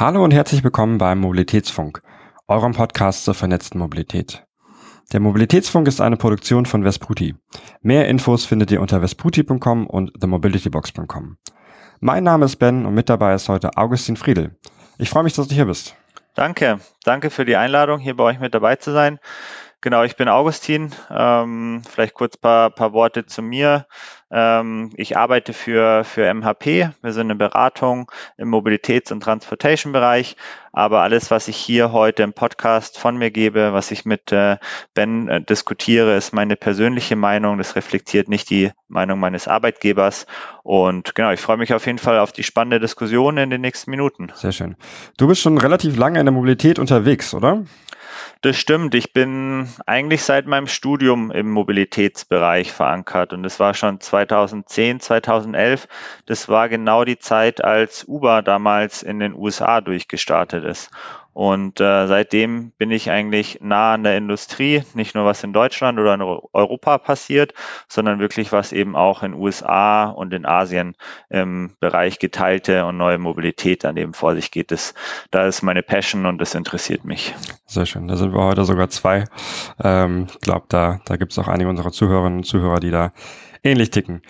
Hallo und herzlich willkommen beim Mobilitätsfunk, eurem Podcast zur vernetzten Mobilität. Der Mobilitätsfunk ist eine Produktion von Vesputi. Mehr Infos findet ihr unter vesputi.com und themobilitybox.com. Mein Name ist Ben und mit dabei ist heute Augustin Friedel. Ich freue mich, dass du hier bist. Danke, danke für die Einladung, hier bei euch mit dabei zu sein. Genau, ich bin Augustin. Ähm, vielleicht kurz paar, paar Worte zu mir. Ähm, ich arbeite für, für MHP. Wir sind eine Beratung im Mobilitäts- und Transportation-Bereich. Aber alles, was ich hier heute im Podcast von mir gebe, was ich mit äh, Ben äh, diskutiere, ist meine persönliche Meinung. Das reflektiert nicht die Meinung meines Arbeitgebers. Und genau, ich freue mich auf jeden Fall auf die spannende Diskussion in den nächsten Minuten. Sehr schön. Du bist schon relativ lange in der Mobilität unterwegs, oder? Das stimmt. Ich bin eigentlich seit meinem Studium im Mobilitätsbereich verankert und das war schon 2010, 2011. Das war genau die Zeit, als Uber damals in den USA durchgestartet ist. Und äh, seitdem bin ich eigentlich nah an der Industrie, nicht nur was in Deutschland oder in Europa passiert, sondern wirklich was eben auch in USA und in Asien im Bereich geteilte und neue Mobilität an dem vor sich geht. Das, da ist meine Passion und das interessiert mich. Sehr schön. Da sind wir heute sogar zwei. Ähm, ich glaube, da, da gibt es auch einige unserer Zuhörerinnen und Zuhörer, die da ähnlich ticken.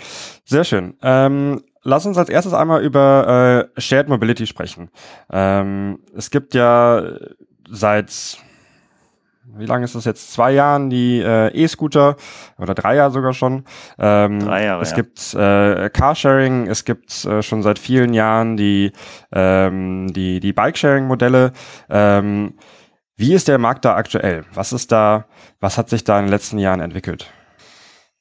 Sehr schön. Ähm, lass uns als erstes einmal über äh, Shared Mobility sprechen. Ähm, es gibt ja seit wie lange ist das jetzt? Zwei Jahren die äh, E-Scooter oder drei Jahre sogar schon. Ähm, drei Jahre. Es ja. gibt äh, Carsharing, es gibt äh, schon seit vielen Jahren die ähm, die die Bikesharing-Modelle. Ähm, wie ist der Markt da aktuell? Was ist da? Was hat sich da in den letzten Jahren entwickelt?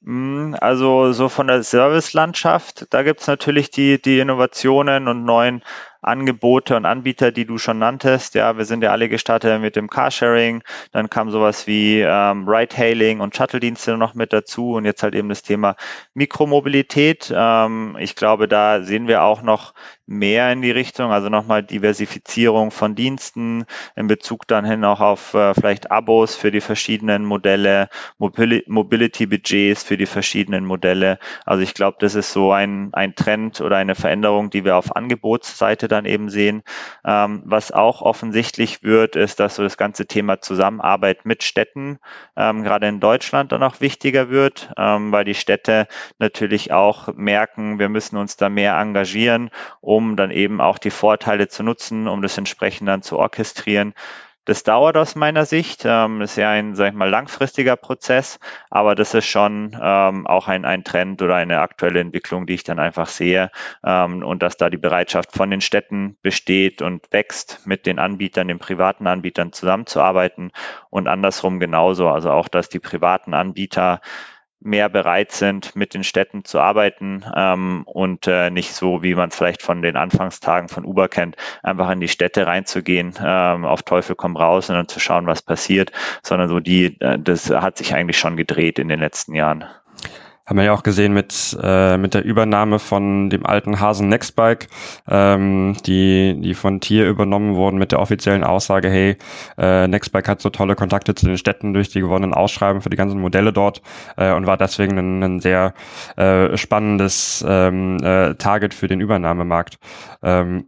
Hm, also so von der Servicelandschaft, da gibt's natürlich die, die Innovationen und neuen Angebote und Anbieter, die du schon nanntest. Ja, wir sind ja alle gestartet mit dem Carsharing, dann kam sowas wie ähm, Ride-Hailing und Shuttle-Dienste noch mit dazu und jetzt halt eben das Thema Mikromobilität. Ähm, ich glaube, da sehen wir auch noch mehr in die Richtung, also nochmal Diversifizierung von Diensten in Bezug dann hin auch auf äh, vielleicht Abos für die verschiedenen Modelle, Mobility-Budgets für die verschiedenen Modelle. Also ich glaube, das ist so ein, ein Trend oder eine Veränderung, die wir auf Angebotsseite dann eben sehen. Ähm, was auch offensichtlich wird, ist, dass so das ganze Thema Zusammenarbeit mit Städten ähm, gerade in Deutschland dann auch wichtiger wird, ähm, weil die Städte natürlich auch merken, wir müssen uns da mehr engagieren, um dann eben auch die Vorteile zu nutzen, um das entsprechend dann zu orchestrieren. Das dauert aus meiner Sicht. Ähm, ist ja ein, sag ich mal, langfristiger Prozess, aber das ist schon ähm, auch ein, ein Trend oder eine aktuelle Entwicklung, die ich dann einfach sehe ähm, und dass da die Bereitschaft von den Städten besteht und wächst, mit den Anbietern, den privaten Anbietern zusammenzuarbeiten und andersrum genauso. Also auch, dass die privaten Anbieter mehr bereit sind, mit den Städten zu arbeiten ähm, und äh, nicht so, wie man es vielleicht von den Anfangstagen von Uber kennt, einfach in die Städte reinzugehen, ähm, auf Teufel komm raus und dann zu schauen, was passiert, sondern so die, äh, das hat sich eigentlich schon gedreht in den letzten Jahren. Haben wir ja auch gesehen mit, äh, mit der Übernahme von dem alten Hasen Nextbike, ähm, die, die von Tier übernommen wurden mit der offiziellen Aussage, hey, äh, Nextbike hat so tolle Kontakte zu den Städten durch die gewonnenen Ausschreiben für die ganzen Modelle dort äh, und war deswegen ein, ein sehr äh, spannendes ähm, äh, Target für den Übernahmemarkt. Ähm,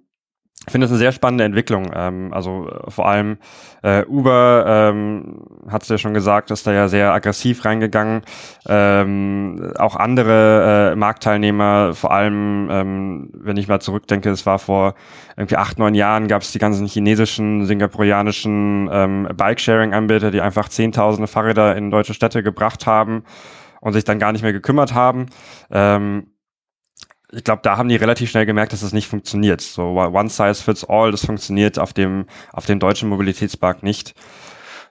ich finde es eine sehr spannende Entwicklung. Ähm, also äh, vor allem äh, Uber ähm, hat es ja schon gesagt, ist da ja sehr aggressiv reingegangen. Ähm, auch andere äh, Marktteilnehmer, vor allem, ähm, wenn ich mal zurückdenke, es war vor irgendwie acht, neun Jahren, gab es die ganzen chinesischen, singapurianischen ähm, Bike-Sharing-Anbieter, die einfach zehntausende Fahrräder in deutsche Städte gebracht haben und sich dann gar nicht mehr gekümmert haben. Ähm, ich glaube, da haben die relativ schnell gemerkt, dass das nicht funktioniert. So one size fits all, das funktioniert auf dem, auf dem deutschen Mobilitätsmarkt nicht.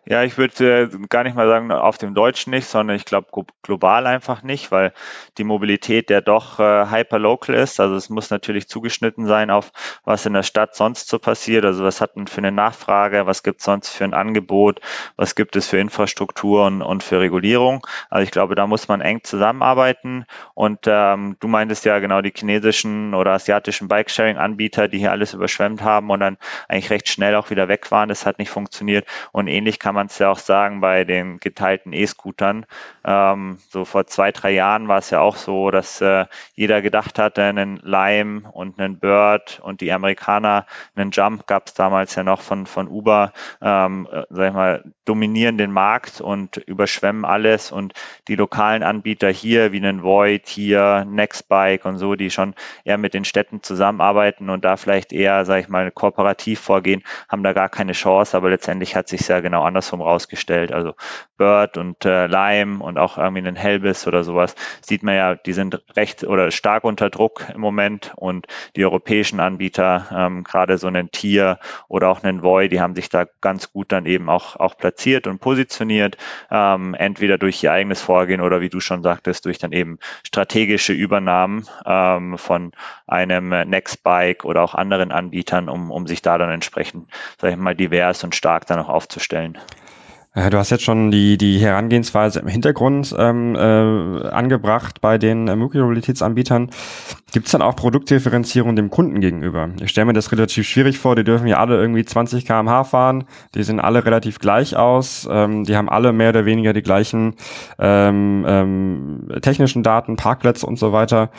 Ja, ich würde äh, gar nicht mal sagen, auf dem Deutschen nicht, sondern ich glaube global einfach nicht, weil die Mobilität ja doch äh, hyperlocal ist. Also es muss natürlich zugeschnitten sein auf, was in der Stadt sonst so passiert. Also was hat man für eine Nachfrage, was gibt es sonst für ein Angebot, was gibt es für Infrastrukturen und für Regulierung. Also ich glaube, da muss man eng zusammenarbeiten. Und ähm, du meintest ja genau die chinesischen oder asiatischen Bikesharing-Anbieter, die hier alles überschwemmt haben und dann eigentlich recht schnell auch wieder weg waren. Das hat nicht funktioniert. Und ähnlich kann kann man es ja auch sagen bei den geteilten E-Scootern. Ähm, so vor zwei, drei Jahren war es ja auch so, dass äh, jeder gedacht hatte, einen Lime und einen Bird und die Amerikaner, einen Jump gab es damals ja noch von, von Uber, ähm, äh, sag ich mal, dominieren den Markt und überschwemmen alles und die lokalen Anbieter hier wie einen Void hier, Nextbike und so, die schon eher mit den Städten zusammenarbeiten und da vielleicht eher, sag ich mal, kooperativ vorgehen, haben da gar keine Chance, aber letztendlich hat sich ja genau andersrum rausgestellt. Also Bird und äh, Lime und auch irgendwie einen Helbis oder sowas, sieht man ja, die sind recht oder stark unter Druck im Moment und die europäischen Anbieter, ähm, gerade so einen Tier oder auch einen Void, die haben sich da ganz gut dann eben auch, auch platziert und positioniert, ähm, entweder durch ihr eigenes Vorgehen oder wie du schon sagtest, durch dann eben strategische Übernahmen ähm, von einem Nextbike oder auch anderen Anbietern, um, um sich da dann entsprechend, sag ich mal, divers und stark dann auch aufzustellen. Du hast jetzt schon die, die Herangehensweise im Hintergrund ähm, äh, angebracht bei den äh, Mobilitätsanbietern. Gibt es dann auch Produktdifferenzierung dem Kunden gegenüber? Ich stelle mir das relativ schwierig vor. Die dürfen ja alle irgendwie 20 km/h fahren. Die sehen alle relativ gleich aus. Ähm, die haben alle mehr oder weniger die gleichen ähm, ähm, technischen Daten, Parkplätze und so weiter.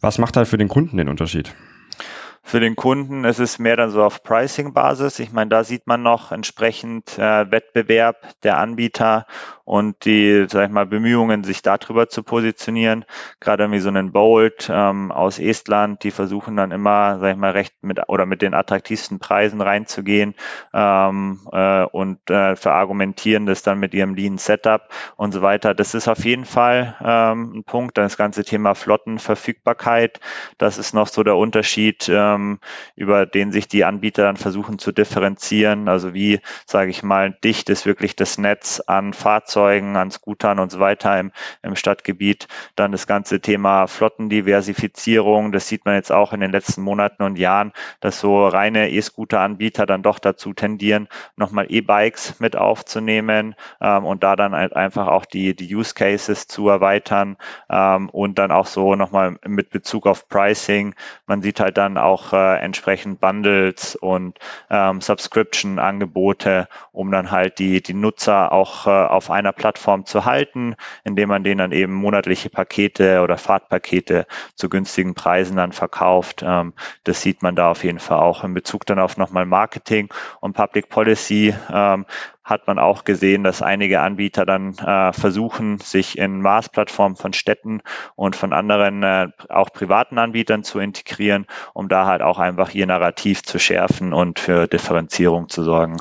Was macht da für den Kunden den Unterschied? Für den Kunden ist es mehr dann so auf Pricing-Basis. Ich meine, da sieht man noch entsprechend äh, Wettbewerb der Anbieter und die, sag ich mal, Bemühungen, sich darüber zu positionieren. Gerade wie so einen Bolt ähm, aus Estland, die versuchen dann immer, sag ich mal, recht mit oder mit den attraktivsten Preisen reinzugehen ähm, äh, und äh, verargumentieren das dann mit ihrem Lean Setup und so weiter. Das ist auf jeden Fall ähm, ein Punkt. Dann das ganze Thema Flottenverfügbarkeit, das ist noch so der Unterschied, ähm, über den sich die Anbieter dann versuchen zu differenzieren. Also wie, sage ich mal, dicht ist wirklich das Netz an Fahrzeugen an Scootern und so weiter im, im Stadtgebiet. Dann das ganze Thema Flottendiversifizierung. Das sieht man jetzt auch in den letzten Monaten und Jahren, dass so reine E-Scooter-Anbieter dann doch dazu tendieren, nochmal E-Bikes mit aufzunehmen ähm, und da dann halt einfach auch die, die Use Cases zu erweitern ähm, und dann auch so nochmal mit Bezug auf Pricing. Man sieht halt dann auch äh, entsprechend Bundles und ähm, Subscription-Angebote, um dann halt die, die Nutzer auch äh, auf einer Plattform zu halten, indem man denen dann eben monatliche Pakete oder Fahrtpakete zu günstigen Preisen dann verkauft. Ähm, das sieht man da auf jeden Fall auch in Bezug dann auf nochmal Marketing und Public Policy. Ähm, hat man auch gesehen, dass einige Anbieter dann äh, versuchen, sich in Maßplattformen von Städten und von anderen äh, auch privaten Anbietern zu integrieren, um da halt auch einfach ihr Narrativ zu schärfen und für Differenzierung zu sorgen.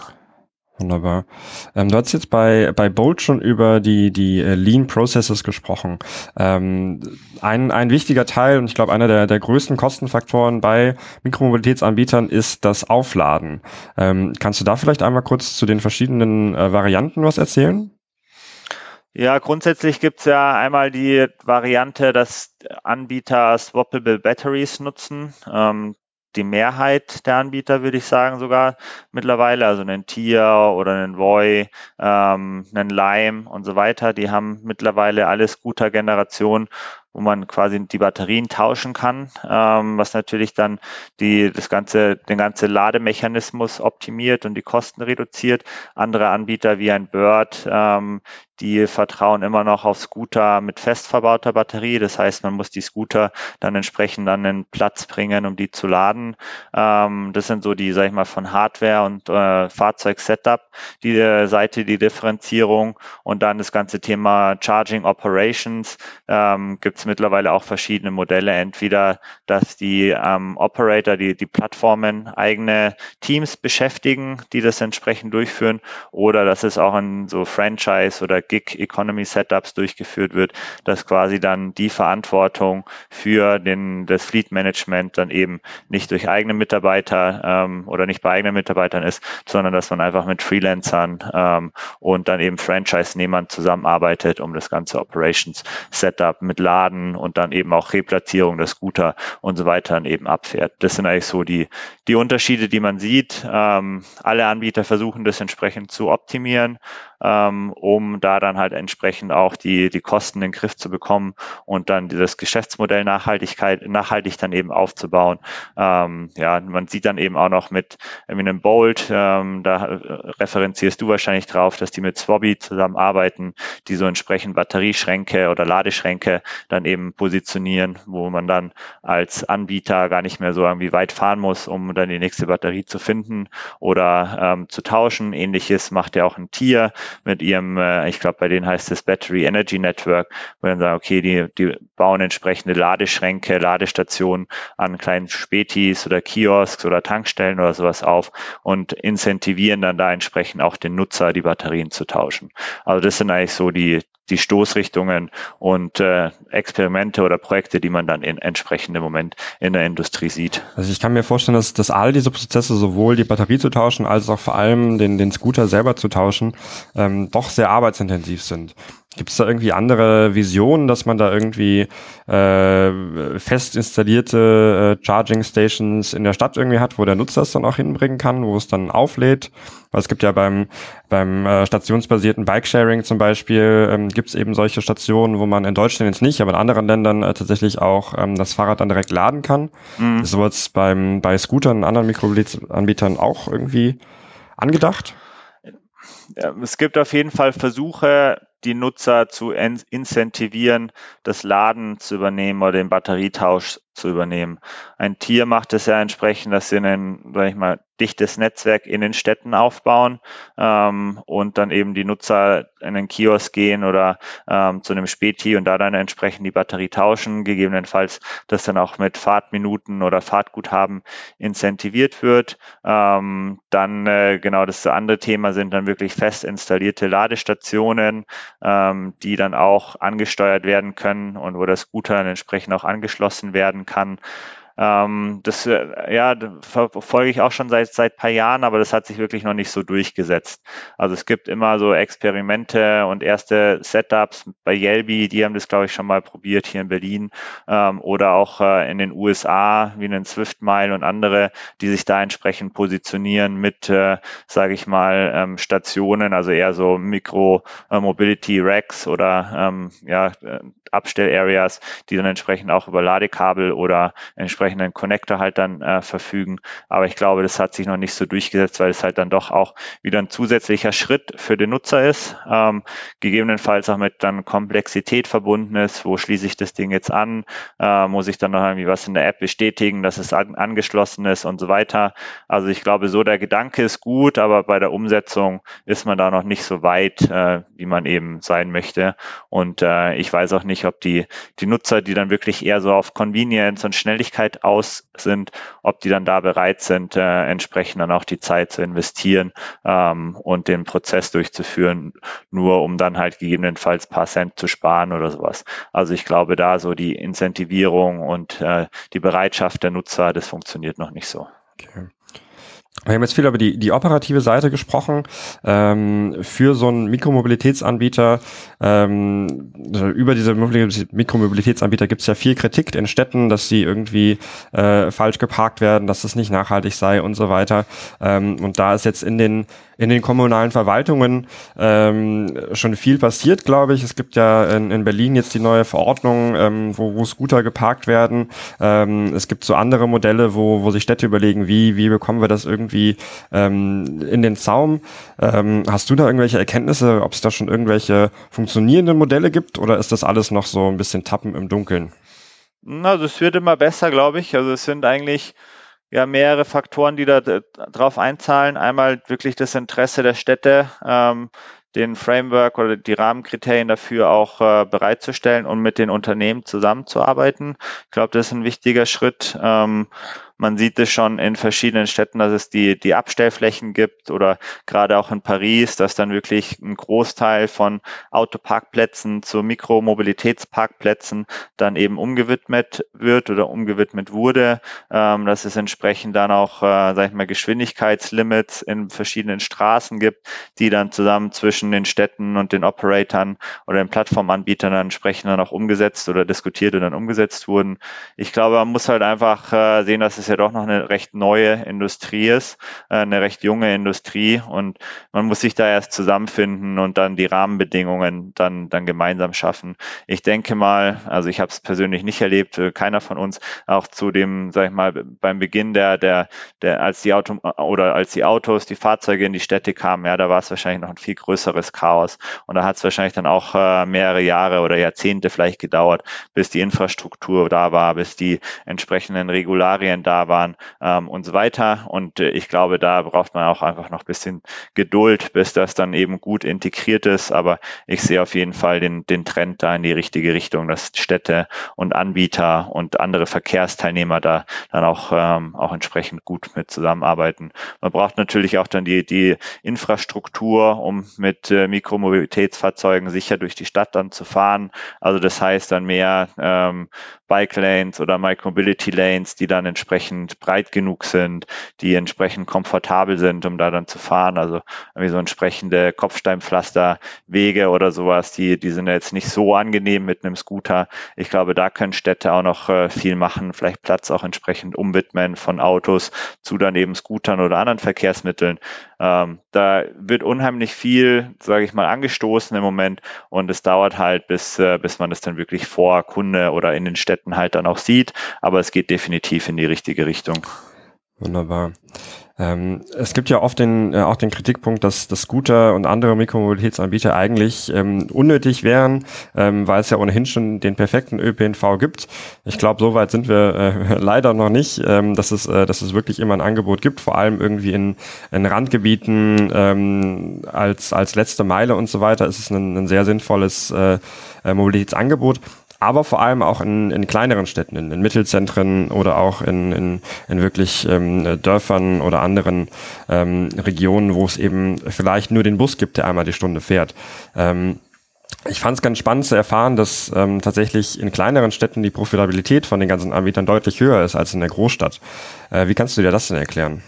Wunderbar. Ähm, du hast jetzt bei, bei Bolt schon über die, die äh, Lean Processes gesprochen. Ähm, ein, ein wichtiger Teil und ich glaube einer der, der größten Kostenfaktoren bei Mikromobilitätsanbietern ist das Aufladen. Ähm, kannst du da vielleicht einmal kurz zu den verschiedenen äh, Varianten was erzählen? Ja, grundsätzlich gibt's ja einmal die Variante, dass Anbieter Swappable Batteries nutzen. Ähm, die Mehrheit der Anbieter, würde ich sagen, sogar mittlerweile, also einen Tier oder einen Voi, ähm, einen Lime und so weiter, die haben mittlerweile alles guter Generation wo man quasi die Batterien tauschen kann, ähm, was natürlich dann die, das ganze, den ganze Lademechanismus optimiert und die Kosten reduziert. Andere Anbieter wie ein Bird, ähm, die vertrauen immer noch auf Scooter mit fest verbauter Batterie. Das heißt, man muss die Scooter dann entsprechend an den Platz bringen, um die zu laden. Ähm, das sind so die, sag ich mal, von Hardware und äh, Fahrzeug-Setup, die äh, Seite, die Differenzierung und dann das ganze Thema Charging Operations. Ähm, Gibt mittlerweile auch verschiedene Modelle. Entweder, dass die ähm, Operator, die, die Plattformen eigene Teams beschäftigen, die das entsprechend durchführen, oder dass es auch in so Franchise oder Gig Economy Setups durchgeführt wird, dass quasi dann die Verantwortung für den, das Fleet Management dann eben nicht durch eigene Mitarbeiter ähm, oder nicht bei eigenen Mitarbeitern ist, sondern dass man einfach mit Freelancern ähm, und dann eben Franchise-Nehmern zusammenarbeitet, um das ganze Operations Setup mit Laden und dann eben auch Replatzierung der Scooter und so weiter eben abfährt. Das sind eigentlich so die, die Unterschiede, die man sieht. Ähm, alle Anbieter versuchen das entsprechend zu optimieren. Ähm, um da dann halt entsprechend auch die, die Kosten in den Griff zu bekommen und dann dieses Geschäftsmodell Nachhaltigkeit, nachhaltig dann eben aufzubauen. Ähm, ja, man sieht dann eben auch noch mit einem Bolt, ähm, da referenzierst du wahrscheinlich drauf, dass die mit Swobby zusammenarbeiten, die so entsprechend Batterieschränke oder Ladeschränke dann eben positionieren, wo man dann als Anbieter gar nicht mehr so irgendwie weit fahren muss, um dann die nächste Batterie zu finden oder ähm, zu tauschen. Ähnliches macht ja auch ein Tier mit ihrem, äh, ich glaube, bei denen heißt es Battery Energy Network, wo dann sagen, okay, die, die bauen entsprechende Ladeschränke, Ladestationen an kleinen Spätis oder Kiosks oder Tankstellen oder sowas auf und incentivieren dann da entsprechend auch den Nutzer, die Batterien zu tauschen. Also das sind eigentlich so die, die Stoßrichtungen und äh, Experimente oder Projekte, die man dann in entsprechendem Moment in der Industrie sieht. Also ich kann mir vorstellen, dass, dass all diese Prozesse, sowohl die Batterie zu tauschen, als auch vor allem den, den Scooter selber zu tauschen, ähm, doch sehr arbeitsintensiv sind. Gibt es da irgendwie andere Visionen, dass man da irgendwie äh, fest installierte äh, Charging Stations in der Stadt irgendwie hat, wo der Nutzer es dann auch hinbringen kann, wo es dann auflädt? Weil es gibt ja beim, beim äh, stationsbasierten Bikesharing zum Beispiel, ähm, gibt es eben solche Stationen, wo man in Deutschland jetzt nicht, aber in anderen Ländern äh, tatsächlich auch ähm, das Fahrrad dann direkt laden kann. Mhm. Ist sowas beim, bei Scootern und anderen Mikromobilitätsanbietern auch irgendwie angedacht? Es gibt auf jeden Fall Versuche, die Nutzer zu incentivieren, das Laden zu übernehmen oder den Batterietausch zu übernehmen. Ein Tier macht es ja entsprechend, dass sie ein, sag ich mal, dichtes Netzwerk in den Städten aufbauen ähm, und dann eben die Nutzer in den Kiosk gehen oder ähm, zu einem Späti und da dann entsprechend die Batterie tauschen, gegebenenfalls das dann auch mit Fahrtminuten oder Fahrtguthaben incentiviert wird. Ähm, dann äh, genau das andere Thema sind dann wirklich fest installierte Ladestationen, ähm, die dann auch angesteuert werden können und wo das Scooter dann entsprechend auch angeschlossen werden kann. Ähm, das äh, ja, verfolge ich auch schon seit seit paar Jahren, aber das hat sich wirklich noch nicht so durchgesetzt. Also es gibt immer so Experimente und erste Setups bei Yelby, die haben das glaube ich schon mal probiert hier in Berlin ähm, oder auch äh, in den USA wie einen Swift Mile und andere, die sich da entsprechend positionieren mit, äh, sage ich mal, ähm, Stationen, also eher so Mikro äh, Mobility Racks oder ähm, ja äh, Abstell-Areas, die dann entsprechend auch über Ladekabel oder entsprechenden Connector halt dann äh, verfügen. Aber ich glaube, das hat sich noch nicht so durchgesetzt, weil es halt dann doch auch wieder ein zusätzlicher Schritt für den Nutzer ist, ähm, gegebenenfalls auch mit dann Komplexität verbunden ist. Wo schließe ich das Ding jetzt an? Äh, muss ich dann noch irgendwie was in der App bestätigen, dass es an, angeschlossen ist und so weiter. Also ich glaube, so der Gedanke ist gut, aber bei der Umsetzung ist man da noch nicht so weit, äh, wie man eben sein möchte. Und äh, ich weiß auch nicht, ob die, die Nutzer, die dann wirklich eher so auf Convenience und Schnelligkeit aus sind, ob die dann da bereit sind, äh, entsprechend dann auch die Zeit zu investieren ähm, und den Prozess durchzuführen, nur um dann halt gegebenenfalls paar Cent zu sparen oder sowas. Also ich glaube, da so die Incentivierung und äh, die Bereitschaft der Nutzer, das funktioniert noch nicht so. Okay. Wir haben jetzt viel über die, die operative Seite gesprochen. Ähm, für so einen Mikromobilitätsanbieter, ähm, also über diese Mikromobilitätsanbieter gibt es ja viel Kritik in Städten, dass sie irgendwie äh, falsch geparkt werden, dass es nicht nachhaltig sei und so weiter. Ähm, und da ist jetzt in den in den kommunalen Verwaltungen ähm, schon viel passiert, glaube ich. Es gibt ja in, in Berlin jetzt die neue Verordnung, ähm, wo, wo Scooter geparkt werden. Ähm, es gibt so andere Modelle, wo, wo sich Städte überlegen, wie, wie bekommen wir das irgendwie ähm, in den Zaum. Ähm, hast du da irgendwelche Erkenntnisse, ob es da schon irgendwelche funktionierenden Modelle gibt oder ist das alles noch so ein bisschen Tappen im Dunkeln? Also es wird immer besser, glaube ich. Also es sind eigentlich ja mehrere Faktoren, die da drauf einzahlen. Einmal wirklich das Interesse der Städte, ähm, den Framework oder die Rahmenkriterien dafür auch äh, bereitzustellen und mit den Unternehmen zusammenzuarbeiten. Ich glaube, das ist ein wichtiger Schritt. Ähm, man sieht es schon in verschiedenen Städten, dass es die, die Abstellflächen gibt oder gerade auch in Paris, dass dann wirklich ein Großteil von Autoparkplätzen zu Mikromobilitätsparkplätzen dann eben umgewidmet wird oder umgewidmet wurde. Ähm, dass es entsprechend dann auch, äh, sag ich mal, Geschwindigkeitslimits in verschiedenen Straßen gibt, die dann zusammen zwischen den Städten und den Operatoren oder den Plattformanbietern dann entsprechend dann auch umgesetzt oder diskutiert und dann umgesetzt wurden. Ich glaube, man muss halt einfach äh, sehen, dass es es ja doch noch eine recht neue Industrie ist, äh, eine recht junge Industrie und man muss sich da erst zusammenfinden und dann die Rahmenbedingungen dann, dann gemeinsam schaffen. Ich denke mal, also ich habe es persönlich nicht erlebt, äh, keiner von uns, auch zu dem, sag ich mal, beim Beginn der, der, der, als die Auto oder als die Autos, die Fahrzeuge in die Städte kamen, ja, da war es wahrscheinlich noch ein viel größeres Chaos. Und da hat es wahrscheinlich dann auch äh, mehrere Jahre oder Jahrzehnte vielleicht gedauert, bis die Infrastruktur da war, bis die entsprechenden Regularien da waren ähm, und so weiter. Und äh, ich glaube, da braucht man auch einfach noch ein bisschen Geduld, bis das dann eben gut integriert ist. Aber ich sehe auf jeden Fall den, den Trend da in die richtige Richtung, dass Städte und Anbieter und andere Verkehrsteilnehmer da dann auch, ähm, auch entsprechend gut mit zusammenarbeiten. Man braucht natürlich auch dann die, die Infrastruktur, um mit äh, Mikromobilitätsfahrzeugen sicher durch die Stadt dann zu fahren. Also das heißt dann mehr ähm, Bike Lanes oder Micromobility Lanes, die dann entsprechend breit genug sind, die entsprechend komfortabel sind, um da dann zu fahren. Also irgendwie so entsprechende Kopfsteinpflasterwege oder sowas, die, die sind jetzt nicht so angenehm mit einem Scooter. Ich glaube, da können Städte auch noch äh, viel machen, vielleicht Platz auch entsprechend umwidmen von Autos zu dann eben Scootern oder anderen Verkehrsmitteln. Ähm, da wird unheimlich viel, sage ich mal, angestoßen im Moment und es dauert halt, bis, äh, bis man das dann wirklich vor Kunde oder in den Städten halt dann auch sieht. Aber es geht definitiv in die richtige Richtung. Wunderbar. Ähm, es gibt ja oft den, äh, auch den Kritikpunkt, dass, dass Scooter und andere Mikromobilitätsanbieter eigentlich ähm, unnötig wären, ähm, weil es ja ohnehin schon den perfekten ÖPNV gibt. Ich glaube, so weit sind wir äh, leider noch nicht, ähm, dass, es, äh, dass es wirklich immer ein Angebot gibt, vor allem irgendwie in, in Randgebieten ähm, als, als letzte Meile und so weiter ist es ein, ein sehr sinnvolles äh, äh Mobilitätsangebot aber vor allem auch in, in kleineren Städten, in, in Mittelzentren oder auch in, in, in wirklich ähm, Dörfern oder anderen ähm, Regionen, wo es eben vielleicht nur den Bus gibt, der einmal die Stunde fährt. Ähm, ich fand es ganz spannend zu erfahren, dass ähm, tatsächlich in kleineren Städten die Profitabilität von den ganzen Anbietern deutlich höher ist als in der Großstadt. Äh, wie kannst du dir das denn erklären?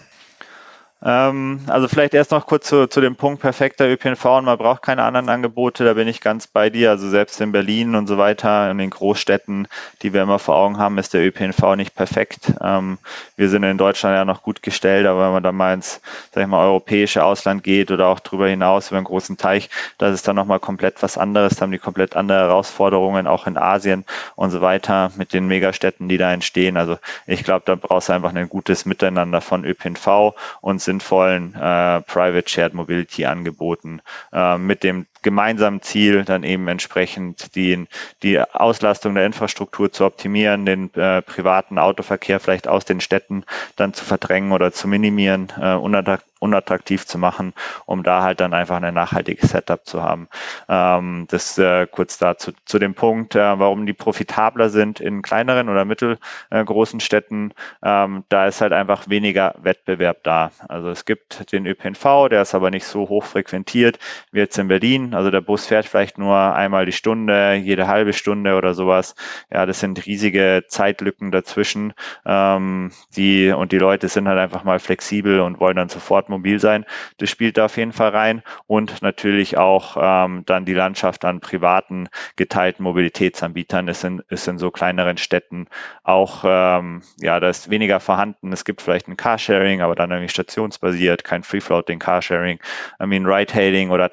Ähm, also vielleicht erst noch kurz zu, zu dem Punkt perfekter ÖPNV und man braucht keine anderen Angebote, da bin ich ganz bei dir. Also selbst in Berlin und so weiter, in den Großstädten, die wir immer vor Augen haben, ist der ÖPNV nicht perfekt. Ähm, wir sind in Deutschland ja noch gut gestellt, aber wenn man dann mal ins, sag ich mal, europäische Ausland geht oder auch darüber hinaus über einen großen Teich, das ist dann nochmal komplett was anderes, da haben die komplett andere Herausforderungen, auch in Asien und so weiter, mit den Megastädten, die da entstehen. Also ich glaube, da brauchst du einfach ein gutes Miteinander von ÖPNV und sinnvollen äh, Private Shared Mobility Angeboten äh, mit dem gemeinsamen Ziel, dann eben entsprechend die, die Auslastung der Infrastruktur zu optimieren, den äh, privaten Autoverkehr vielleicht aus den Städten dann zu verdrängen oder zu minimieren, äh, unattraktiv zu machen, um da halt dann einfach ein nachhaltiges Setup zu haben. Ähm, das äh, kurz dazu zu dem Punkt, äh, warum die profitabler sind in kleineren oder mittelgroßen Städten. Ähm, da ist halt einfach weniger Wettbewerb da. Also es gibt den ÖPNV, der ist aber nicht so hoch frequentiert wie jetzt in Berlin. Also der Bus fährt vielleicht nur einmal die Stunde, jede halbe Stunde oder sowas. Ja, das sind riesige Zeitlücken dazwischen. Ähm, die und die Leute sind halt einfach mal flexibel und wollen dann sofort mobil sein. Das spielt da auf jeden Fall rein und natürlich auch ähm, dann die Landschaft an privaten geteilten Mobilitätsanbietern ist in, ist in so kleineren Städten auch, ähm, ja, da ist weniger vorhanden. Es gibt vielleicht ein Carsharing, aber dann irgendwie stationsbasiert, kein Free-Floating Carsharing. I mean, Ride-Hailing oder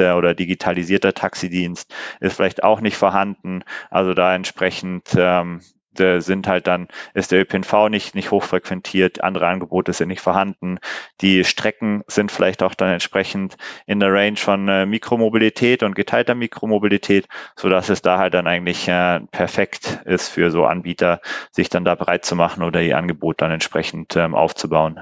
Taxidienste oder digitalisierter Taxidienst ist vielleicht auch nicht vorhanden. Also da entsprechend ähm, sind halt dann, ist der ÖPNV nicht, nicht hochfrequentiert, andere Angebote sind nicht vorhanden. Die Strecken sind vielleicht auch dann entsprechend in der Range von äh, Mikromobilität und geteilter Mikromobilität, so dass es da halt dann eigentlich äh, perfekt ist für so Anbieter, sich dann da bereit zu machen oder ihr Angebot dann entsprechend ähm, aufzubauen.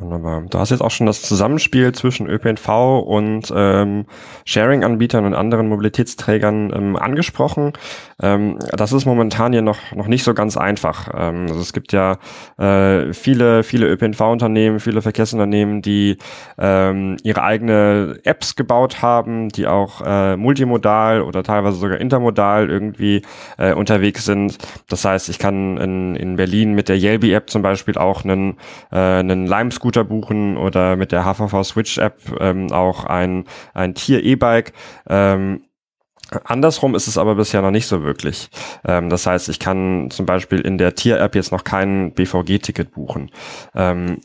Wunderbar. Du hast jetzt auch schon das Zusammenspiel zwischen ÖPNV und ähm, Sharing-Anbietern und anderen Mobilitätsträgern ähm, angesprochen. Ähm, das ist momentan ja noch, noch nicht so ganz einfach. Ähm, also es gibt ja äh, viele, viele ÖPNV-Unternehmen, viele Verkehrsunternehmen, die ähm, ihre eigene Apps gebaut haben, die auch äh, multimodal oder teilweise sogar intermodal irgendwie äh, unterwegs sind. Das heißt, ich kann in, in Berlin mit der Yelby-App zum Beispiel auch einen, äh, einen Lime-Scooter Scooter buchen oder mit der HVV Switch App ähm, auch ein, ein Tier E-Bike. Ähm, Andersrum ist es aber bisher noch nicht so wirklich. Ähm, das heißt, ich kann zum Beispiel in der Tier-App jetzt noch kein BVG-Ticket buchen. Ähm,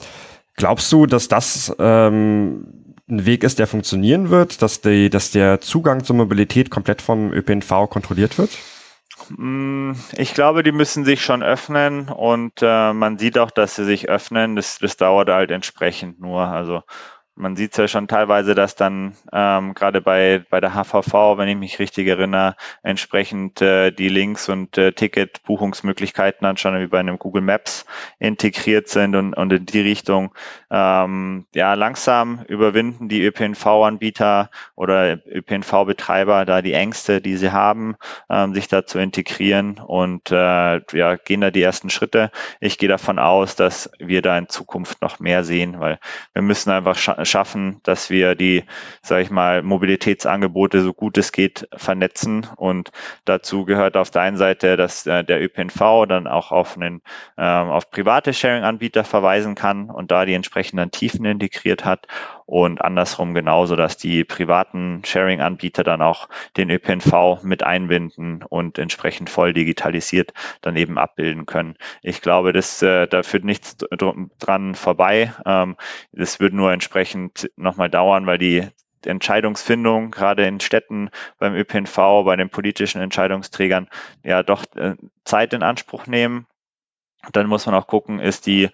glaubst du, dass das ähm, ein Weg ist, der funktionieren wird, dass, die, dass der Zugang zur Mobilität komplett vom ÖPNV kontrolliert wird? Mm, ich glaube, die müssen sich schon öffnen und äh, man sieht auch, dass sie sich öffnen. Das, das dauert halt entsprechend nur. Also man sieht es ja schon teilweise, dass dann ähm, gerade bei, bei der HVV, wenn ich mich richtig erinnere, entsprechend äh, die Links und äh, Ticketbuchungsmöglichkeiten dann schon wie bei einem Google Maps integriert sind und, und in die Richtung ähm, ja langsam überwinden die ÖPNV-Anbieter oder ÖPNV-Betreiber da die Ängste, die sie haben, ähm, sich da zu integrieren und äh, ja, gehen da die ersten Schritte. Ich gehe davon aus, dass wir da in Zukunft noch mehr sehen, weil wir müssen einfach schaffen, dass wir die, sage ich mal, Mobilitätsangebote so gut es geht vernetzen. Und dazu gehört auf der einen Seite, dass äh, der ÖPNV dann auch auf einen ähm, auf private Sharing-Anbieter verweisen kann und da die entsprechenden Tiefen integriert hat und andersrum genauso, dass die privaten Sharing-Anbieter dann auch den ÖPNV mit einbinden und entsprechend voll digitalisiert dann eben abbilden können. Ich glaube, das, äh, da führt nichts dran vorbei. Ähm, das wird nur entsprechend nochmal dauern, weil die Entscheidungsfindung gerade in Städten beim ÖPNV, bei den politischen Entscheidungsträgern ja doch äh, Zeit in Anspruch nehmen. Dann muss man auch gucken, ist die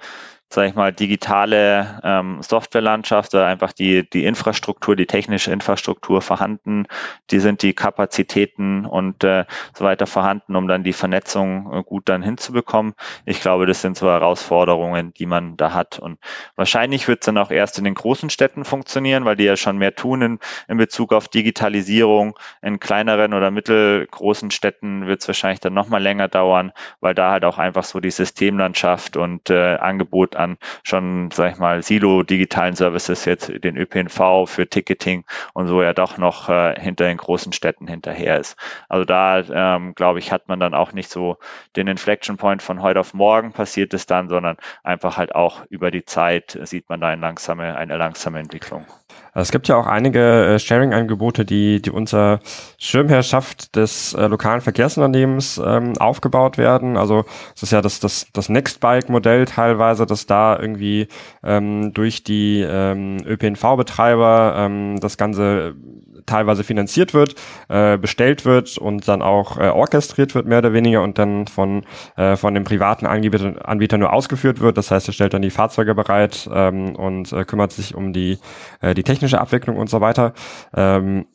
sage ich mal, digitale ähm, Softwarelandschaft oder einfach die, die Infrastruktur, die technische Infrastruktur vorhanden, die sind die Kapazitäten und äh, so weiter vorhanden, um dann die Vernetzung äh, gut dann hinzubekommen. Ich glaube, das sind so Herausforderungen, die man da hat. Und wahrscheinlich wird es dann auch erst in den großen Städten funktionieren, weil die ja schon mehr tun in, in Bezug auf Digitalisierung. In kleineren oder mittelgroßen Städten wird es wahrscheinlich dann nochmal länger dauern, weil da halt auch einfach so die Systemlandschaft und äh, Angebot an schon, sag ich mal, Silo-digitalen Services, jetzt den ÖPNV für Ticketing und so ja doch noch äh, hinter den großen Städten hinterher ist. Also da, ähm, glaube ich, hat man dann auch nicht so den Inflection Point von heute auf morgen passiert es dann, sondern einfach halt auch über die Zeit sieht man da eine langsame, eine langsame Entwicklung. Es gibt ja auch einige äh, Sharing-Angebote, die, die unter Schirmherrschaft des äh, lokalen Verkehrsunternehmens ähm, aufgebaut werden. Also es ist ja das, das, das Nextbike-Modell teilweise, das da irgendwie ähm, durch die ähm, ÖPNV-Betreiber ähm, das Ganze teilweise finanziert wird, äh, bestellt wird und dann auch äh, orchestriert wird, mehr oder weniger, und dann von, äh, von dem privaten Anbieter, Anbieter nur ausgeführt wird. Das heißt, er stellt dann die Fahrzeuge bereit ähm, und äh, kümmert sich um die, äh, die technische Abwicklung und so weiter. Ähm,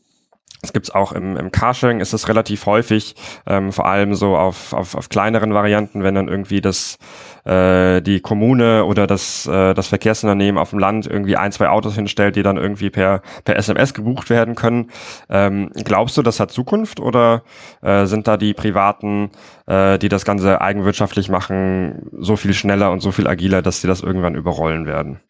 es gibt's auch im, im Carsharing, ist es relativ häufig, ähm, vor allem so auf, auf, auf kleineren Varianten, wenn dann irgendwie das äh, die Kommune oder das, äh, das Verkehrsunternehmen auf dem Land irgendwie ein, zwei Autos hinstellt, die dann irgendwie per, per SMS gebucht werden können. Ähm, glaubst du, das hat Zukunft oder äh, sind da die Privaten, äh, die das Ganze eigenwirtschaftlich machen, so viel schneller und so viel agiler, dass sie das irgendwann überrollen werden?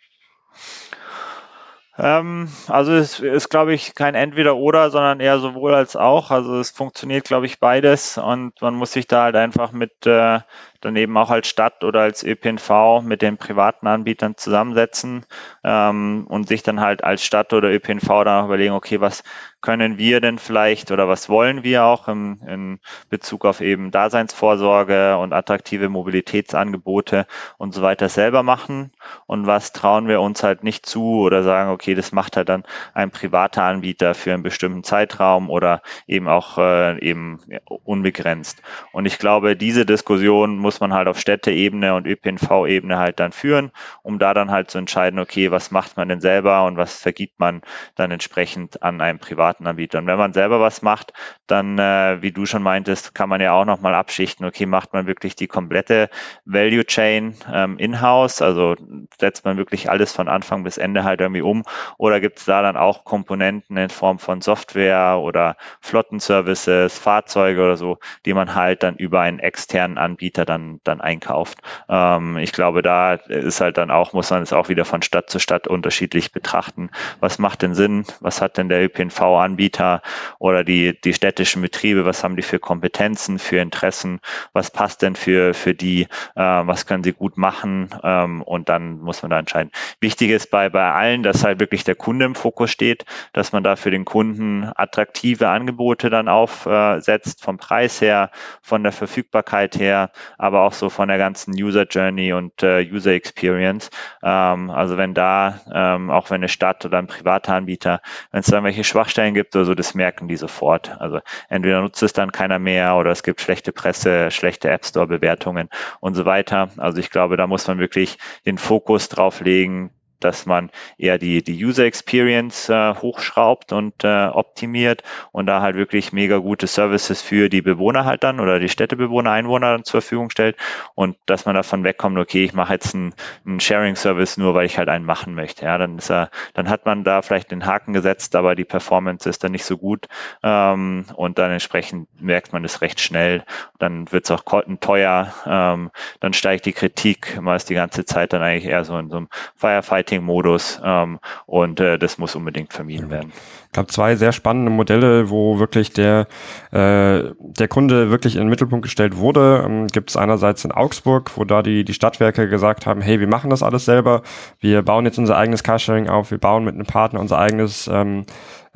Ähm, also es ist, glaube ich, kein Entweder-Oder, sondern eher sowohl als auch. Also es funktioniert, glaube ich, beides und man muss sich da halt einfach mit äh, dann eben auch als Stadt oder als ÖPNV mit den privaten Anbietern zusammensetzen ähm, und sich dann halt als Stadt oder ÖPNV dann auch überlegen, okay, was können wir denn vielleicht oder was wollen wir auch im, in Bezug auf eben Daseinsvorsorge und attraktive Mobilitätsangebote und so weiter selber machen und was trauen wir uns halt nicht zu oder sagen, okay, das macht halt dann ein privater Anbieter für einen bestimmten Zeitraum oder eben auch äh, eben unbegrenzt. Und ich glaube, diese Diskussion muss man halt auf Städteebene und ÖPNV-Ebene halt dann führen, um da dann halt zu entscheiden, okay, was macht man denn selber und was vergibt man dann entsprechend an einen privaten Anbieter. Und wenn man selber was macht, dann, äh, wie du schon meintest, kann man ja auch nochmal abschichten, okay, macht man wirklich die komplette Value Chain ähm, in-house, also setzt man wirklich alles von Anfang bis Ende halt irgendwie um oder gibt es da dann auch Komponenten in Form von Software oder Flottenservices, Fahrzeuge oder so, die man halt dann über einen externen Anbieter dann dann, dann einkauft. Ähm, ich glaube, da ist halt dann auch, muss man es auch wieder von Stadt zu Stadt unterschiedlich betrachten. Was macht denn Sinn? Was hat denn der ÖPNV-Anbieter oder die, die städtischen Betriebe? Was haben die für Kompetenzen, für Interessen? Was passt denn für, für die? Äh, was können sie gut machen? Ähm, und dann muss man da entscheiden. Wichtig ist bei, bei allen, dass halt wirklich der Kunde im Fokus steht, dass man da für den Kunden attraktive Angebote dann aufsetzt, vom Preis her, von der Verfügbarkeit her, aber auch so von der ganzen User Journey und äh, User Experience. Ähm, also wenn da, ähm, auch wenn eine Stadt oder ein privater Anbieter, wenn es da irgendwelche Schwachstellen gibt oder so, das merken die sofort. Also entweder nutzt es dann keiner mehr oder es gibt schlechte Presse, schlechte App Store Bewertungen und so weiter. Also ich glaube, da muss man wirklich den Fokus drauf legen, dass man eher die, die User Experience äh, hochschraubt und äh, optimiert und da halt wirklich mega gute Services für die Bewohner halt dann oder die Städtebewohner, Einwohner dann zur Verfügung stellt und dass man davon wegkommt, okay, ich mache jetzt einen, Sharing-Service nur, weil ich halt einen machen möchte. Ja, dann ist er, dann hat man da vielleicht den Haken gesetzt, aber die Performance ist dann nicht so gut ähm, und dann entsprechend merkt man das recht schnell. Dann wird es auch teuer, ähm, dann steigt die Kritik, man ist die ganze Zeit dann eigentlich eher so in so einem Firefight Fighting-Modus ähm, und äh, das muss unbedingt vermieden werden. Ich glaube, zwei sehr spannende Modelle, wo wirklich der, äh, der Kunde wirklich in den Mittelpunkt gestellt wurde. Ähm, Gibt es einerseits in Augsburg, wo da die, die Stadtwerke gesagt haben, hey, wir machen das alles selber, wir bauen jetzt unser eigenes Carsharing auf, wir bauen mit einem Partner unser eigenes ähm,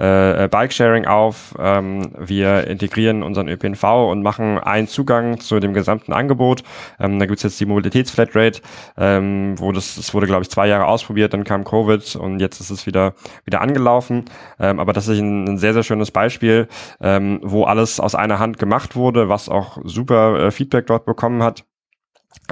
äh, Bike-Sharing auf. Ähm, wir integrieren unseren ÖPNV und machen einen Zugang zu dem gesamten Angebot. Ähm, da gibt's jetzt die Mobilitätsflatrate, ähm, wo das, das wurde, glaube ich, zwei Jahre ausprobiert, dann kam Covid und jetzt ist es wieder, wieder angelaufen. Ähm, aber das ist ein, ein sehr, sehr schönes Beispiel, ähm, wo alles aus einer Hand gemacht wurde, was auch super äh, Feedback dort bekommen hat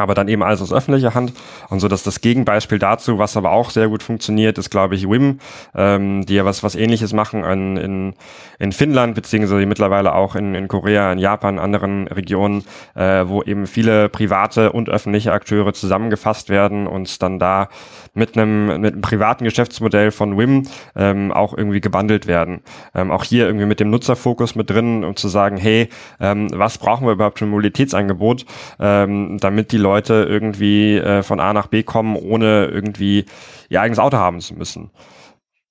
aber dann eben alles aus öffentlicher Hand. Und so dass das Gegenbeispiel dazu, was aber auch sehr gut funktioniert, ist glaube ich Wim, ähm, die ja was was Ähnliches machen in, in, in Finnland beziehungsweise mittlerweile auch in, in Korea, in Japan, anderen Regionen, äh, wo eben viele private und öffentliche Akteure zusammengefasst werden und dann da mit einem mit einem privaten Geschäftsmodell von Wim ähm, auch irgendwie gebundelt werden. Ähm, auch hier irgendwie mit dem Nutzerfokus mit drin, um zu sagen, hey, ähm, was brauchen wir überhaupt für ein Mobilitätsangebot, ähm, damit die Leute irgendwie äh, von A nach B kommen, ohne irgendwie ihr eigenes Auto haben zu müssen.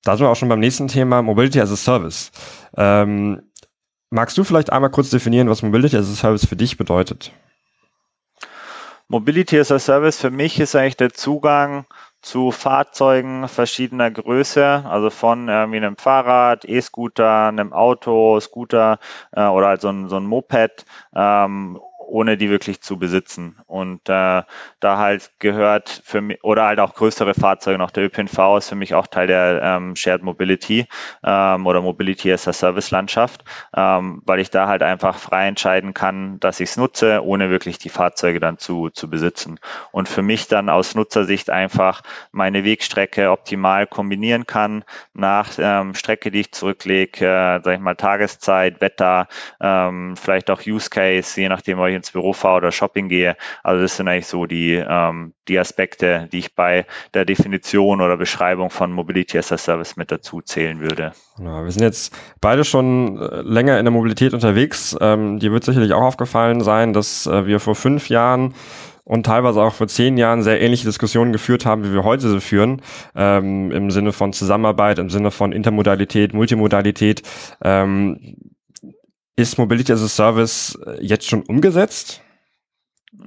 Da sind wir auch schon beim nächsten Thema, Mobility as a Service. Ähm, magst du vielleicht einmal kurz definieren, was Mobility as a Service für dich bedeutet? Mobility as a Service für mich ist eigentlich der Zugang zu Fahrzeugen verschiedener Größe, also von irgendwie einem Fahrrad, E-Scooter, einem Auto, Scooter äh, oder halt so ein, so ein Moped ähm, ohne die wirklich zu besitzen. Und äh, da halt gehört für mich, oder halt auch größere Fahrzeuge noch, der ÖPNV ist für mich auch Teil der ähm, Shared Mobility ähm, oder Mobility as a Service Landschaft, ähm, weil ich da halt einfach frei entscheiden kann, dass ich es nutze, ohne wirklich die Fahrzeuge dann zu, zu besitzen. Und für mich dann aus Nutzersicht einfach meine Wegstrecke optimal kombinieren kann nach ähm, Strecke, die ich zurücklege, äh, sag ich mal Tageszeit, Wetter, ähm, vielleicht auch Use Case, je nachdem, ob ich ins Büro fahre oder Shopping gehe. Also das sind eigentlich so die, ähm, die Aspekte, die ich bei der Definition oder Beschreibung von Mobility as a Service mit dazu zählen würde. Ja, wir sind jetzt beide schon äh, länger in der Mobilität unterwegs. Ähm, dir wird sicherlich auch aufgefallen sein, dass äh, wir vor fünf Jahren und teilweise auch vor zehn Jahren sehr ähnliche Diskussionen geführt haben, wie wir heute sie führen, ähm, im Sinne von Zusammenarbeit, im Sinne von Intermodalität, Multimodalität. Ähm, ist Mobility as a Service äh, jetzt schon umgesetzt?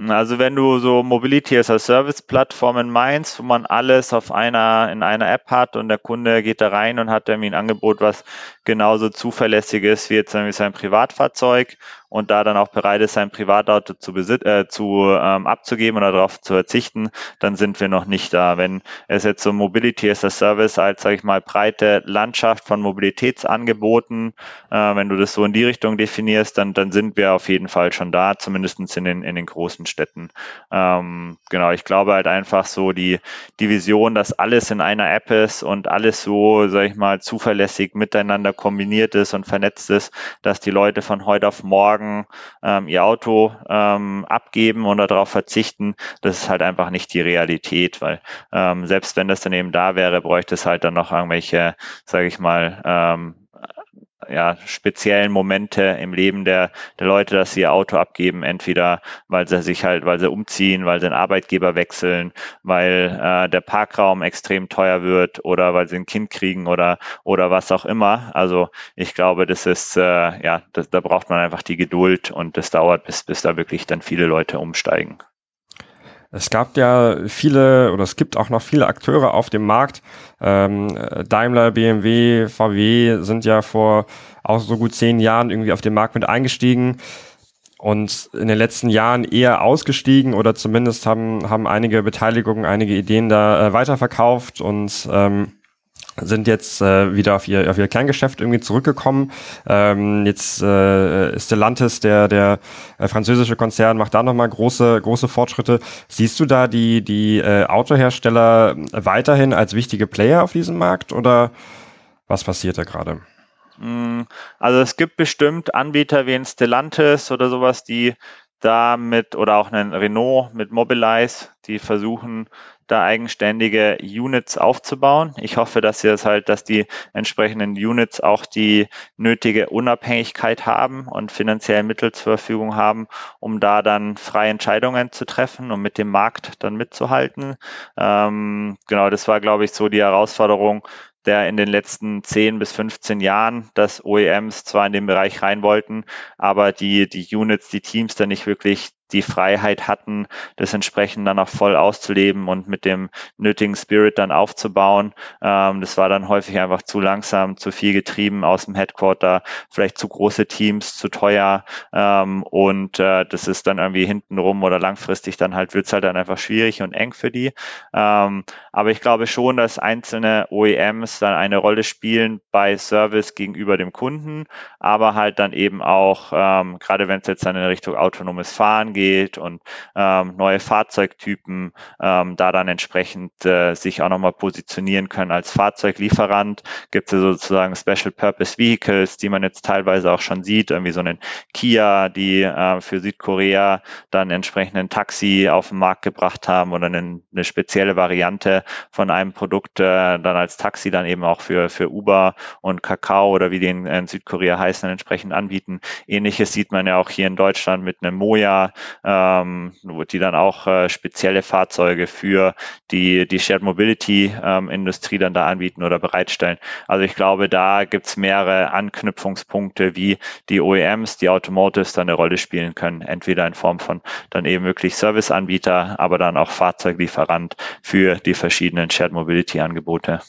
Also wenn du so Mobility as a Service Plattformen meinst, wo man alles auf einer, in einer App hat und der Kunde geht da rein und hat irgendwie ein Angebot, was genauso zuverlässig ist wie jetzt irgendwie sein Privatfahrzeug und da dann auch bereit ist, sein Privatauto zu, besit äh, zu ähm, abzugeben oder darauf zu verzichten, dann sind wir noch nicht da. Wenn es jetzt so Mobility as a Service als, sage ich mal, breite Landschaft von Mobilitätsangeboten, äh, wenn du das so in die Richtung definierst, dann, dann sind wir auf jeden Fall schon da, zumindest in den, in den großen Städten. Ähm, genau, ich glaube halt einfach so die, die Vision, dass alles in einer App ist und alles so, sage ich mal, zuverlässig miteinander kombiniert ist und vernetzt ist, dass die Leute von heute auf morgen Tagen ähm, ihr Auto ähm, abgeben oder darauf verzichten, das ist halt einfach nicht die Realität, weil ähm, selbst wenn das dann eben da wäre, bräuchte es halt dann noch irgendwelche, sage ich mal, ähm, ja, speziellen Momente im Leben der, der Leute, dass sie ihr Auto abgeben, entweder weil sie sich halt, weil sie umziehen, weil sie einen Arbeitgeber wechseln, weil äh, der Parkraum extrem teuer wird oder weil sie ein Kind kriegen oder oder was auch immer. Also ich glaube, das ist äh, ja, das, da braucht man einfach die Geduld und das dauert, bis bis da wirklich dann viele Leute umsteigen. Es gab ja viele oder es gibt auch noch viele Akteure auf dem Markt. Ähm, Daimler, BMW, VW sind ja vor auch so gut zehn Jahren irgendwie auf den Markt mit eingestiegen und in den letzten Jahren eher ausgestiegen oder zumindest haben, haben einige Beteiligungen, einige Ideen da äh, weiterverkauft und ähm, sind jetzt äh, wieder auf ihr, auf ihr Kerngeschäft irgendwie zurückgekommen. Ähm, jetzt äh, Stellantis, der, der äh, französische Konzern, macht da nochmal große, große Fortschritte. Siehst du da die, die äh, Autohersteller weiterhin als wichtige Player auf diesem Markt oder was passiert da gerade? Mm, also es gibt bestimmt Anbieter wie ein Stellantis oder sowas, die da mit oder auch einen Renault mit Mobilize, die versuchen da eigenständige Units aufzubauen. Ich hoffe, dass sie das halt, dass die entsprechenden Units auch die nötige Unabhängigkeit haben und finanzielle Mittel zur Verfügung haben, um da dann freie Entscheidungen zu treffen und mit dem Markt dann mitzuhalten. Ähm, genau, das war, glaube ich, so die Herausforderung, der in den letzten 10 bis 15 Jahren, dass OEMs zwar in den Bereich rein wollten, aber die, die Units, die Teams dann nicht wirklich die Freiheit hatten, das entsprechend dann auch voll auszuleben und mit dem nötigen Spirit dann aufzubauen. Ähm, das war dann häufig einfach zu langsam, zu viel getrieben aus dem Headquarter, vielleicht zu große Teams, zu teuer ähm, und äh, das ist dann irgendwie hintenrum oder langfristig dann halt wird's halt dann einfach schwierig und eng für die. Ähm, aber ich glaube schon, dass einzelne OEMs dann eine Rolle spielen bei Service gegenüber dem Kunden, aber halt dann eben auch, ähm, gerade wenn es jetzt dann in Richtung autonomes Fahren geht, angeht und ähm, neue Fahrzeugtypen ähm, da dann entsprechend äh, sich auch nochmal positionieren können als Fahrzeuglieferant. Gibt es sozusagen Special Purpose Vehicles, die man jetzt teilweise auch schon sieht, irgendwie so einen Kia, die äh, für Südkorea dann entsprechend ein Taxi auf den Markt gebracht haben oder eine, eine spezielle Variante von einem Produkt äh, dann als Taxi dann eben auch für, für Uber und Kakao oder wie die in, in Südkorea heißen, entsprechend anbieten. Ähnliches sieht man ja auch hier in Deutschland mit einem Moja, ähm, die dann auch äh, spezielle Fahrzeuge für die, die Shared Mobility ähm, Industrie dann da anbieten oder bereitstellen. Also ich glaube, da gibt's mehrere Anknüpfungspunkte, wie die OEMs, die Automotives dann eine Rolle spielen können. Entweder in Form von dann eben wirklich Serviceanbieter, aber dann auch Fahrzeuglieferant für die verschiedenen Shared Mobility Angebote.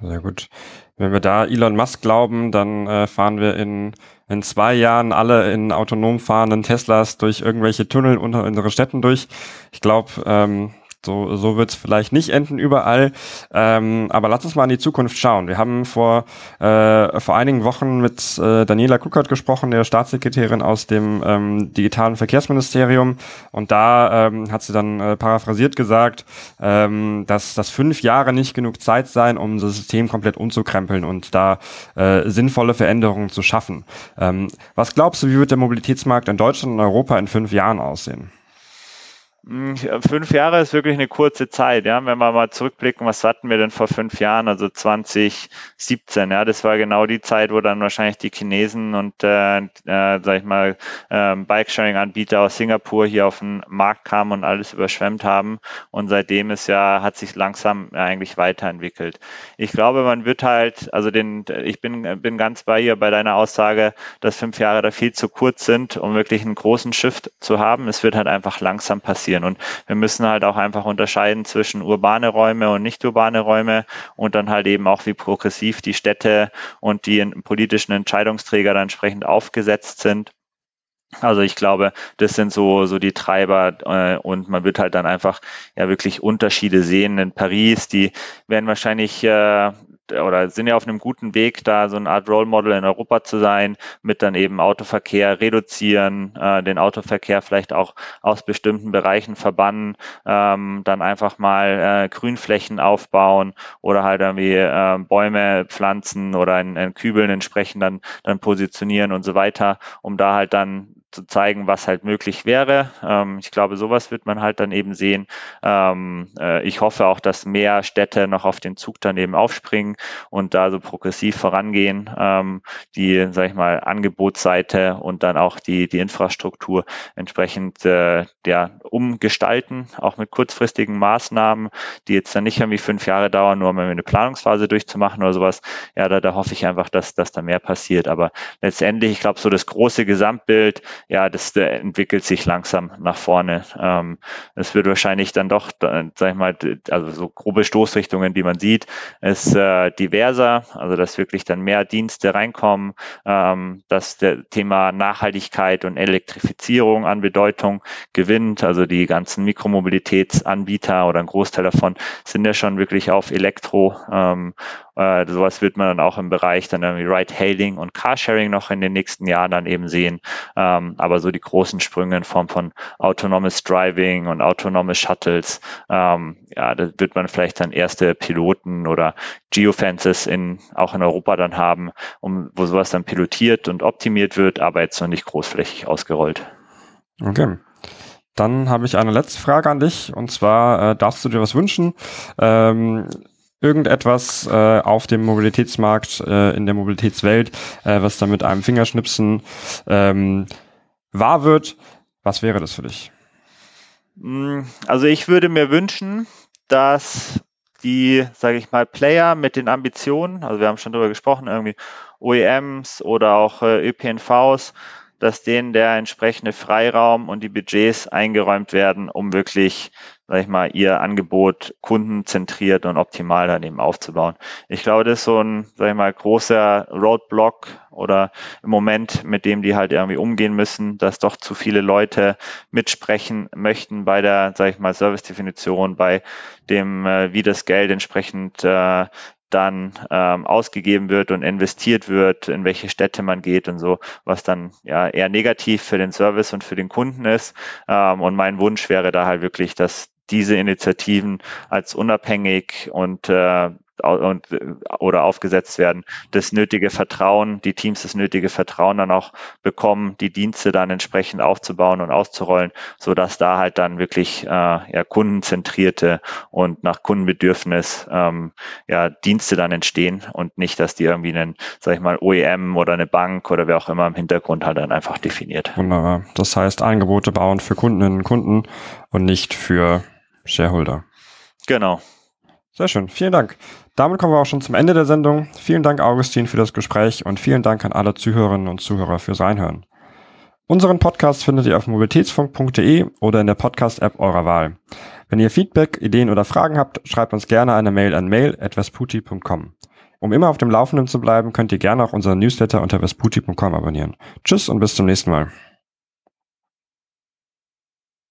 Sehr gut. Wenn wir da Elon Musk glauben, dann äh, fahren wir in in zwei Jahren alle in autonom fahrenden Teslas durch irgendwelche Tunnel unter unsere Städten durch. Ich glaube, ähm, so, so wird es vielleicht nicht enden überall. Ähm, aber lass uns mal in die Zukunft schauen. Wir haben vor, äh, vor einigen Wochen mit äh, Daniela Kuckert gesprochen, der Staatssekretärin aus dem ähm, digitalen Verkehrsministerium. Und da ähm, hat sie dann äh, paraphrasiert gesagt, ähm, dass, dass fünf Jahre nicht genug Zeit seien, um das System komplett umzukrempeln und da äh, sinnvolle Veränderungen zu schaffen. Ähm, was glaubst du, wie wird der Mobilitätsmarkt in Deutschland und Europa in fünf Jahren aussehen? Hm, fünf Jahre ist wirklich eine kurze Zeit, ja. Wenn wir mal zurückblicken, was hatten wir denn vor fünf Jahren, also 2017, ja, das war genau die Zeit, wo dann wahrscheinlich die Chinesen und äh, äh, sag ich mal, äh, Bike-Sharing-Anbieter aus Singapur hier auf den Markt kamen und alles überschwemmt haben. Und seitdem ist ja, hat sich langsam eigentlich weiterentwickelt. Ich glaube, man wird halt, also den, ich bin, bin ganz bei ihr bei deiner Aussage, dass fünf Jahre da viel zu kurz sind, um wirklich einen großen Shift zu haben. Es wird halt einfach langsam passieren passieren. Und wir müssen halt auch einfach unterscheiden zwischen urbane Räume und nicht urbane Räume und dann halt eben auch, wie progressiv die Städte und die politischen Entscheidungsträger dann entsprechend aufgesetzt sind. Also ich glaube, das sind so so die Treiber äh, und man wird halt dann einfach ja wirklich Unterschiede sehen in Paris. Die werden wahrscheinlich äh, oder sind ja auf einem guten Weg, da so eine Art Role Model in Europa zu sein, mit dann eben Autoverkehr reduzieren, äh, den Autoverkehr vielleicht auch aus bestimmten Bereichen verbannen, ähm, dann einfach mal äh, Grünflächen aufbauen oder halt irgendwie äh, Bäume pflanzen oder in, in Kübeln entsprechend dann, dann positionieren und so weiter, um da halt dann zu zeigen, was halt möglich wäre. Ähm, ich glaube, sowas wird man halt dann eben sehen. Ähm, äh, ich hoffe auch, dass mehr Städte noch auf den Zug dann eben aufspringen und da so progressiv vorangehen, ähm, die, sag ich mal, Angebotsseite und dann auch die, die Infrastruktur entsprechend äh, ja, umgestalten, auch mit kurzfristigen Maßnahmen, die jetzt dann nicht irgendwie fünf Jahre dauern, nur um eine Planungsphase durchzumachen oder sowas. Ja, da, da hoffe ich einfach, dass, dass da mehr passiert. Aber letztendlich, ich glaube, so das große Gesamtbild, ja, das entwickelt sich langsam nach vorne. Ähm, es wird wahrscheinlich dann doch, sag ich mal, also so grobe Stoßrichtungen, die man sieht, ist äh, diverser, also dass wirklich dann mehr Dienste reinkommen, ähm, dass der Thema Nachhaltigkeit und Elektrifizierung an Bedeutung gewinnt. Also die ganzen Mikromobilitätsanbieter oder ein Großteil davon sind ja schon wirklich auf Elektro. Ähm, äh, sowas wird man dann auch im Bereich dann irgendwie Ride-Hailing und Carsharing noch in den nächsten Jahren dann eben sehen. Ähm, aber so die großen Sprünge in Form von autonomous Driving und autonome Shuttles, ähm, ja, da wird man vielleicht dann erste Piloten oder Geofences in, auch in Europa dann haben, um, wo sowas dann pilotiert und optimiert wird, aber jetzt noch nicht großflächig ausgerollt. Okay. Dann habe ich eine letzte Frage an dich und zwar äh, darfst du dir was wünschen? Ähm, irgendetwas äh, auf dem Mobilitätsmarkt, äh, in der Mobilitätswelt, äh, was da mit einem Fingerschnipsen ähm, wahr wird. Was wäre das für dich? Mm, also ich würde mir wünschen, dass die, sage ich mal, Player mit den Ambitionen, also wir haben schon darüber gesprochen, irgendwie OEMs oder auch äh, ÖPNVs, dass denen der entsprechende Freiraum und die Budgets eingeräumt werden, um wirklich sag ich mal, ihr Angebot kundenzentriert und optimal dann eben aufzubauen. Ich glaube, das ist so ein, sag ich mal, großer Roadblock oder im Moment, mit dem die halt irgendwie umgehen müssen, dass doch zu viele Leute mitsprechen möchten bei der, sag ich mal, Service-Definition, bei dem, äh, wie das Geld entsprechend äh, dann ähm, ausgegeben wird und investiert wird, in welche Städte man geht und so, was dann ja eher negativ für den Service und für den Kunden ist. Ähm, und mein Wunsch wäre da halt wirklich, dass diese Initiativen als unabhängig und äh, und, oder aufgesetzt werden, das nötige Vertrauen, die Teams das nötige Vertrauen dann auch bekommen, die Dienste dann entsprechend aufzubauen und auszurollen, so dass da halt dann wirklich äh, ja, kundenzentrierte und nach Kundenbedürfnis ähm, ja, Dienste dann entstehen und nicht, dass die irgendwie einen, sag ich mal, OEM oder eine Bank oder wer auch immer im Hintergrund halt dann einfach definiert. Wunderbar. Das heißt, Angebote bauen für Kundinnen und Kunden und nicht für Shareholder. Genau. Sehr schön. Vielen Dank. Damit kommen wir auch schon zum Ende der Sendung. Vielen Dank, Augustin, für das Gespräch und vielen Dank an alle Zuhörerinnen und Zuhörer fürs Reinhören. Unseren Podcast findet ihr auf mobilitätsfunk.de oder in der Podcast-App eurer Wahl. Wenn ihr Feedback, Ideen oder Fragen habt, schreibt uns gerne eine Mail an mail.vesputi.com. Um immer auf dem Laufenden zu bleiben, könnt ihr gerne auch unseren Newsletter unter vesputi.com abonnieren. Tschüss und bis zum nächsten Mal.